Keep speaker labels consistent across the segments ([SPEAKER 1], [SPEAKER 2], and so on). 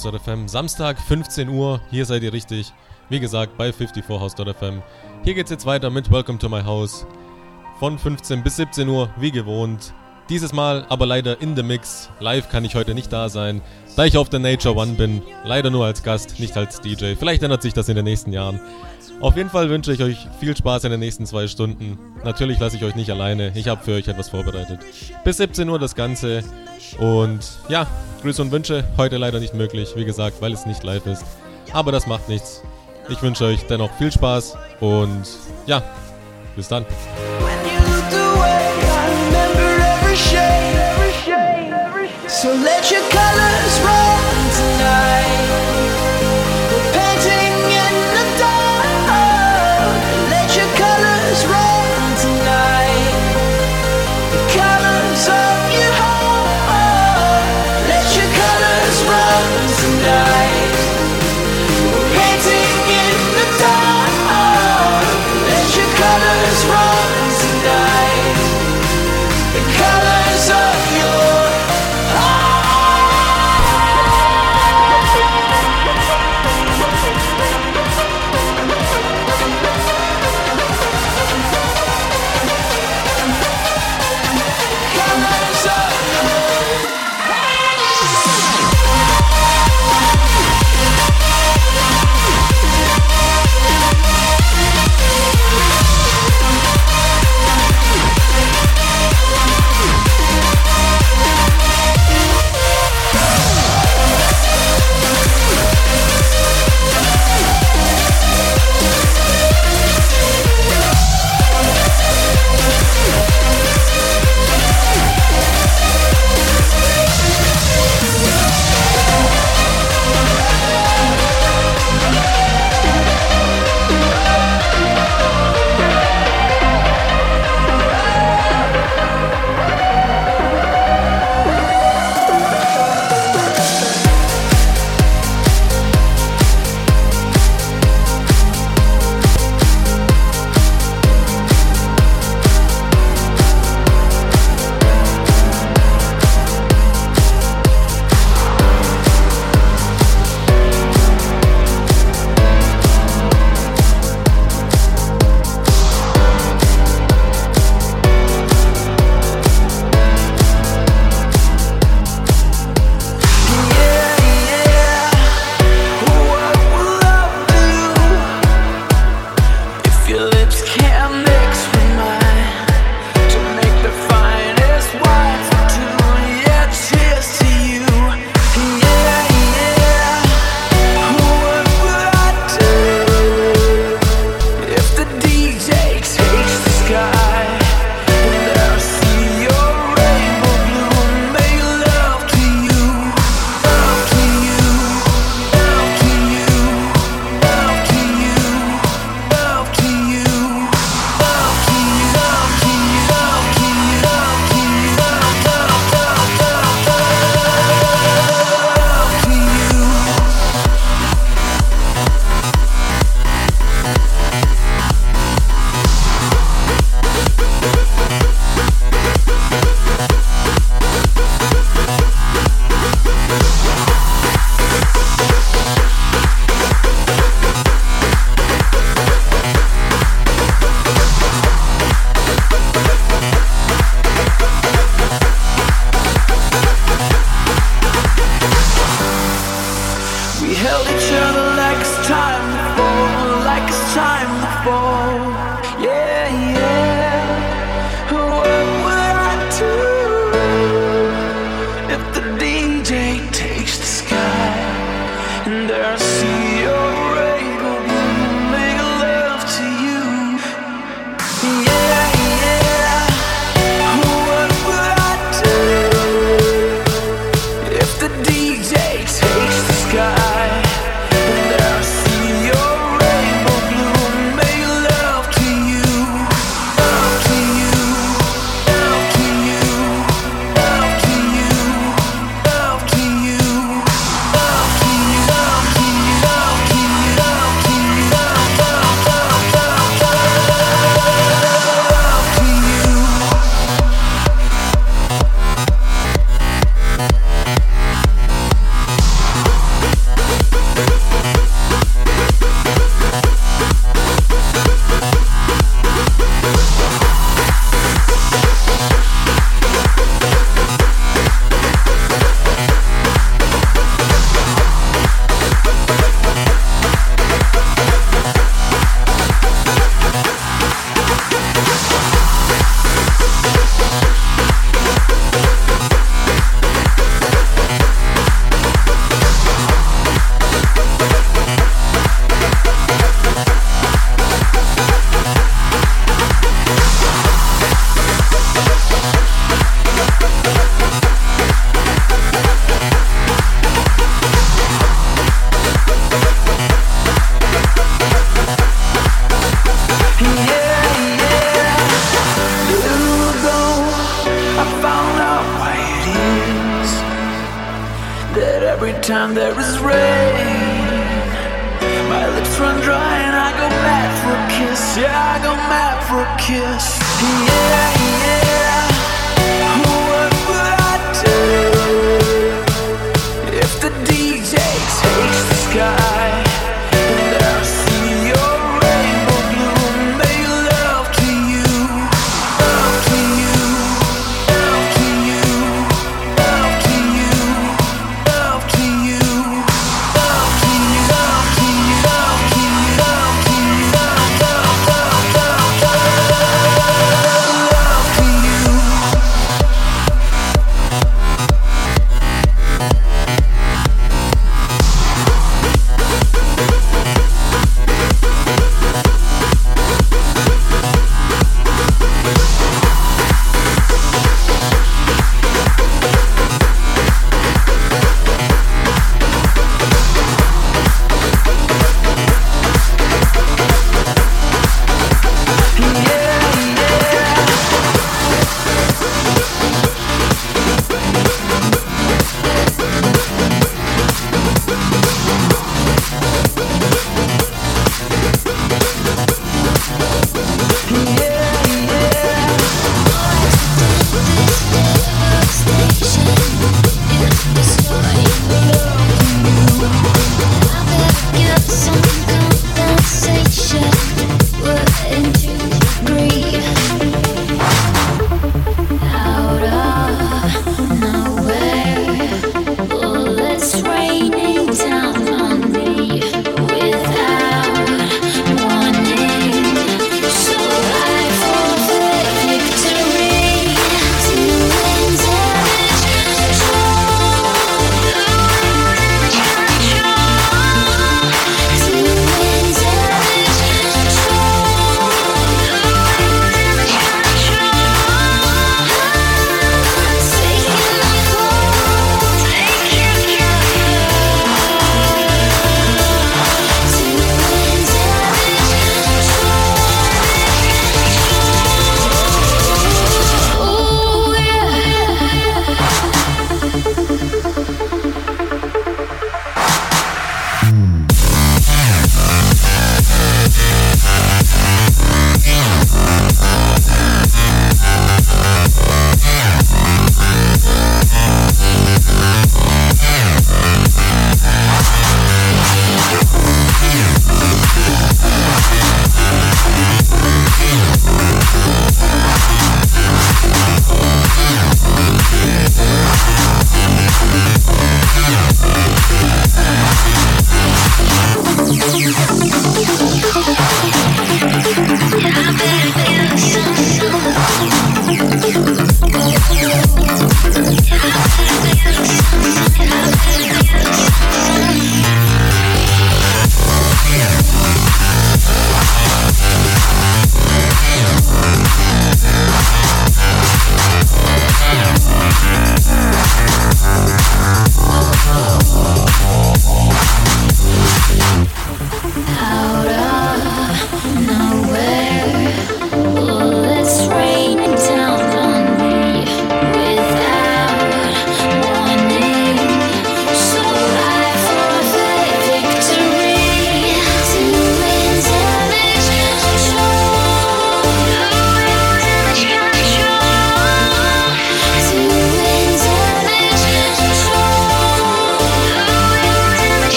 [SPEAKER 1] 54house.fm. Samstag, 15 Uhr. Hier seid ihr richtig. Wie gesagt, bei 54house.fm. Hier geht's jetzt weiter mit Welcome to my house. Von 15 bis 17 Uhr, wie gewohnt. Dieses Mal aber leider in the Mix. Live kann ich heute nicht da sein, da ich auf der Nature One bin. Leider nur als Gast, nicht als DJ. Vielleicht ändert sich das in den nächsten Jahren. Auf jeden Fall wünsche ich euch viel Spaß in den nächsten zwei Stunden. Natürlich lasse ich euch nicht alleine. Ich habe für euch etwas vorbereitet. Bis 17 Uhr das Ganze. Und ja, Grüße und Wünsche heute leider nicht möglich, wie gesagt, weil es nicht live ist. Aber das macht nichts. Ich wünsche euch dennoch viel Spaß und ja, bis dann. So let your colors run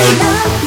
[SPEAKER 2] Bye.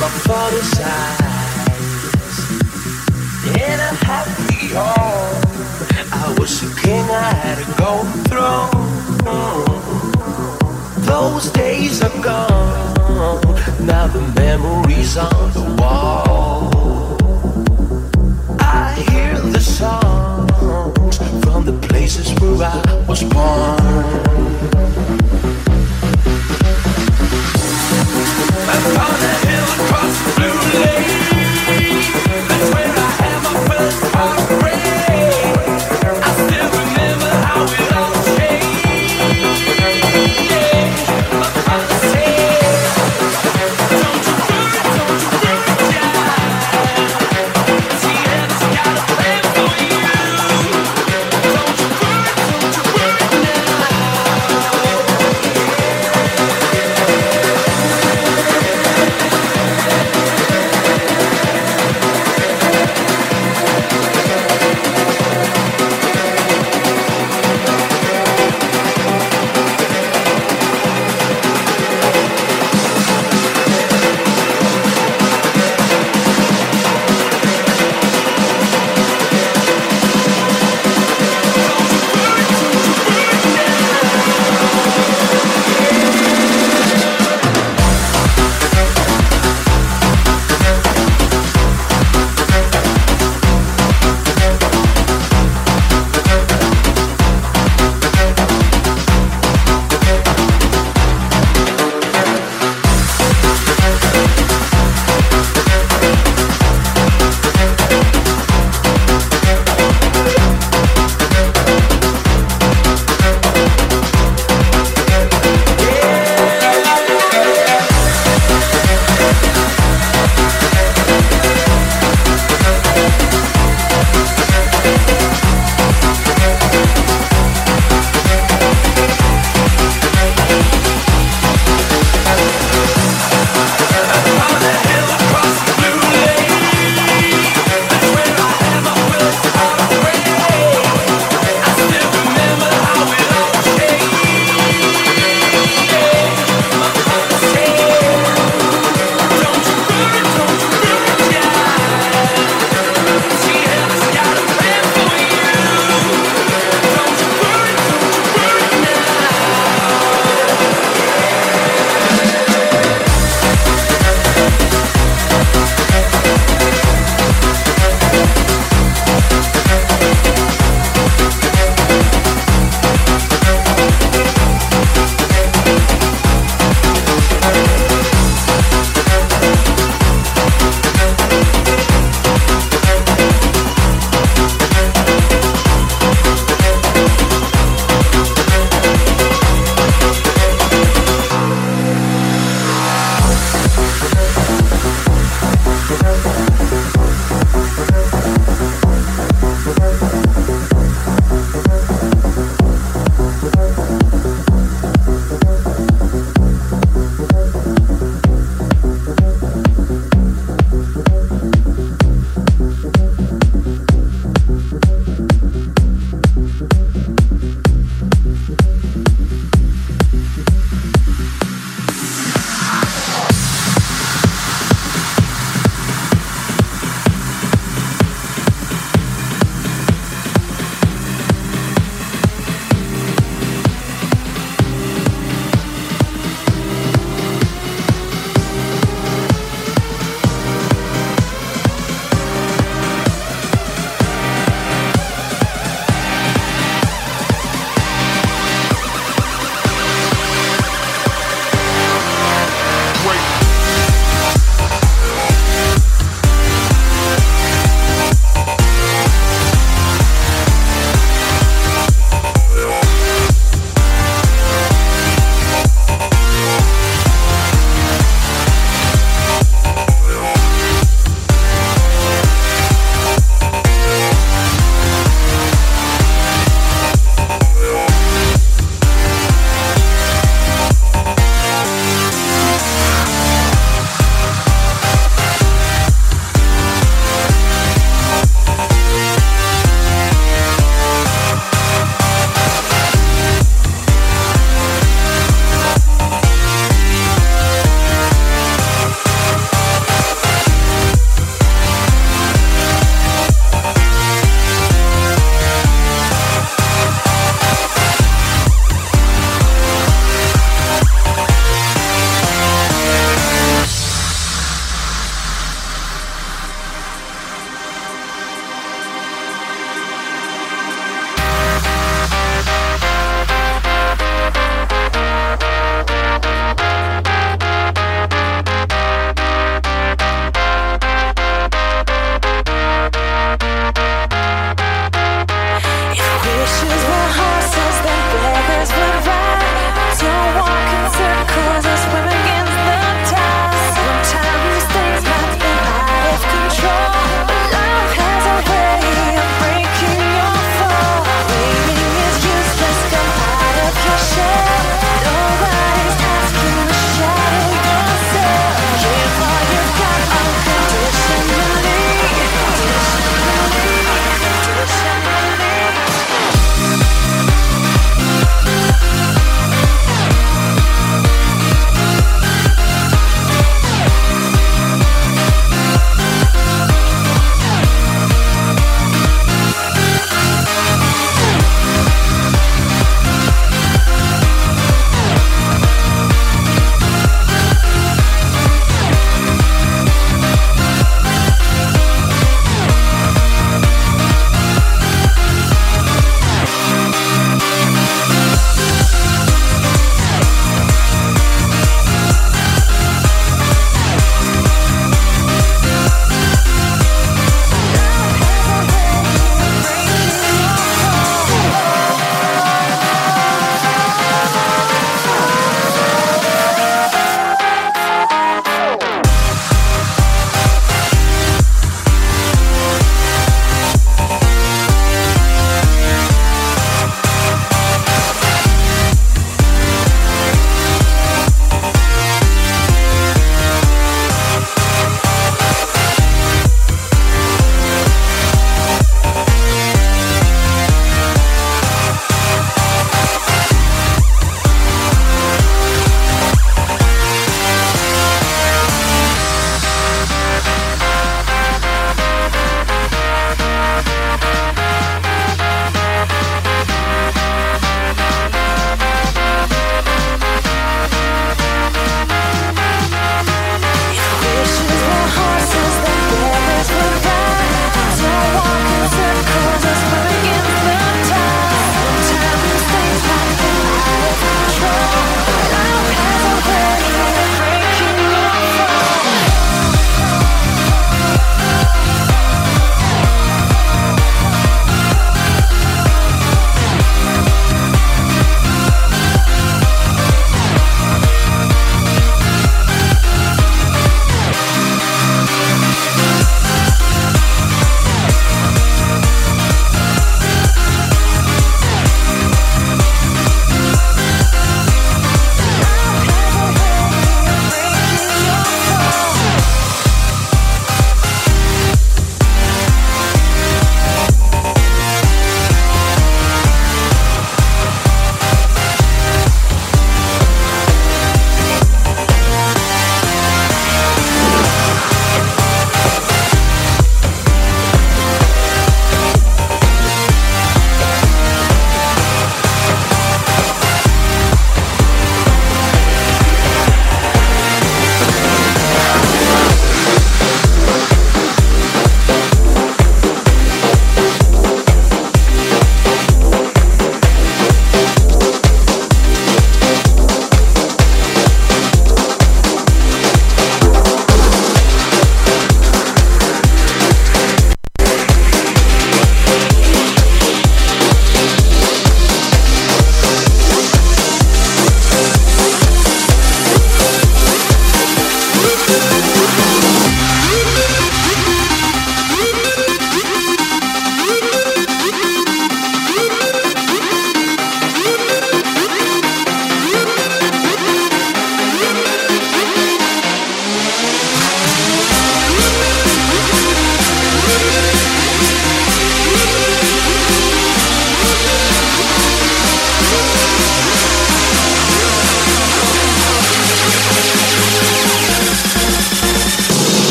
[SPEAKER 2] my father's eyes, I'm happy home. I was a king, I
[SPEAKER 3] had a gold throne. Those days are gone. Now the memories on the wall. I hear the songs from the places where I was born. The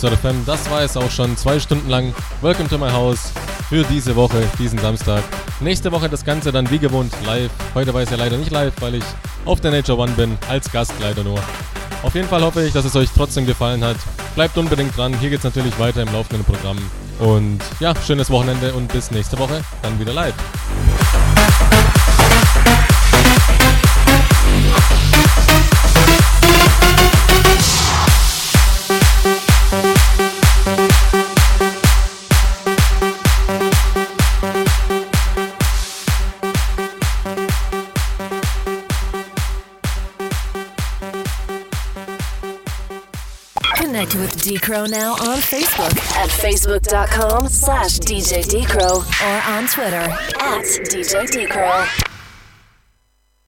[SPEAKER 1] 54 House.fm, das war es auch schon zwei Stunden lang. Welcome to my house für diese Woche, diesen Samstag. Nächste Woche das Ganze dann wie gewohnt live. Heute war es ja leider nicht live, weil ich auf der Nature One bin, als Gast leider nur. Auf jeden Fall hoffe ich, dass es euch trotzdem gefallen hat. Bleibt unbedingt dran, hier geht es natürlich weiter im laufenden Programm. Und ja, schönes Wochenende und bis nächste Woche dann wieder live.
[SPEAKER 4] Now on Facebook. At facebook.com slash DJ or on Twitter. At DJ D Crow.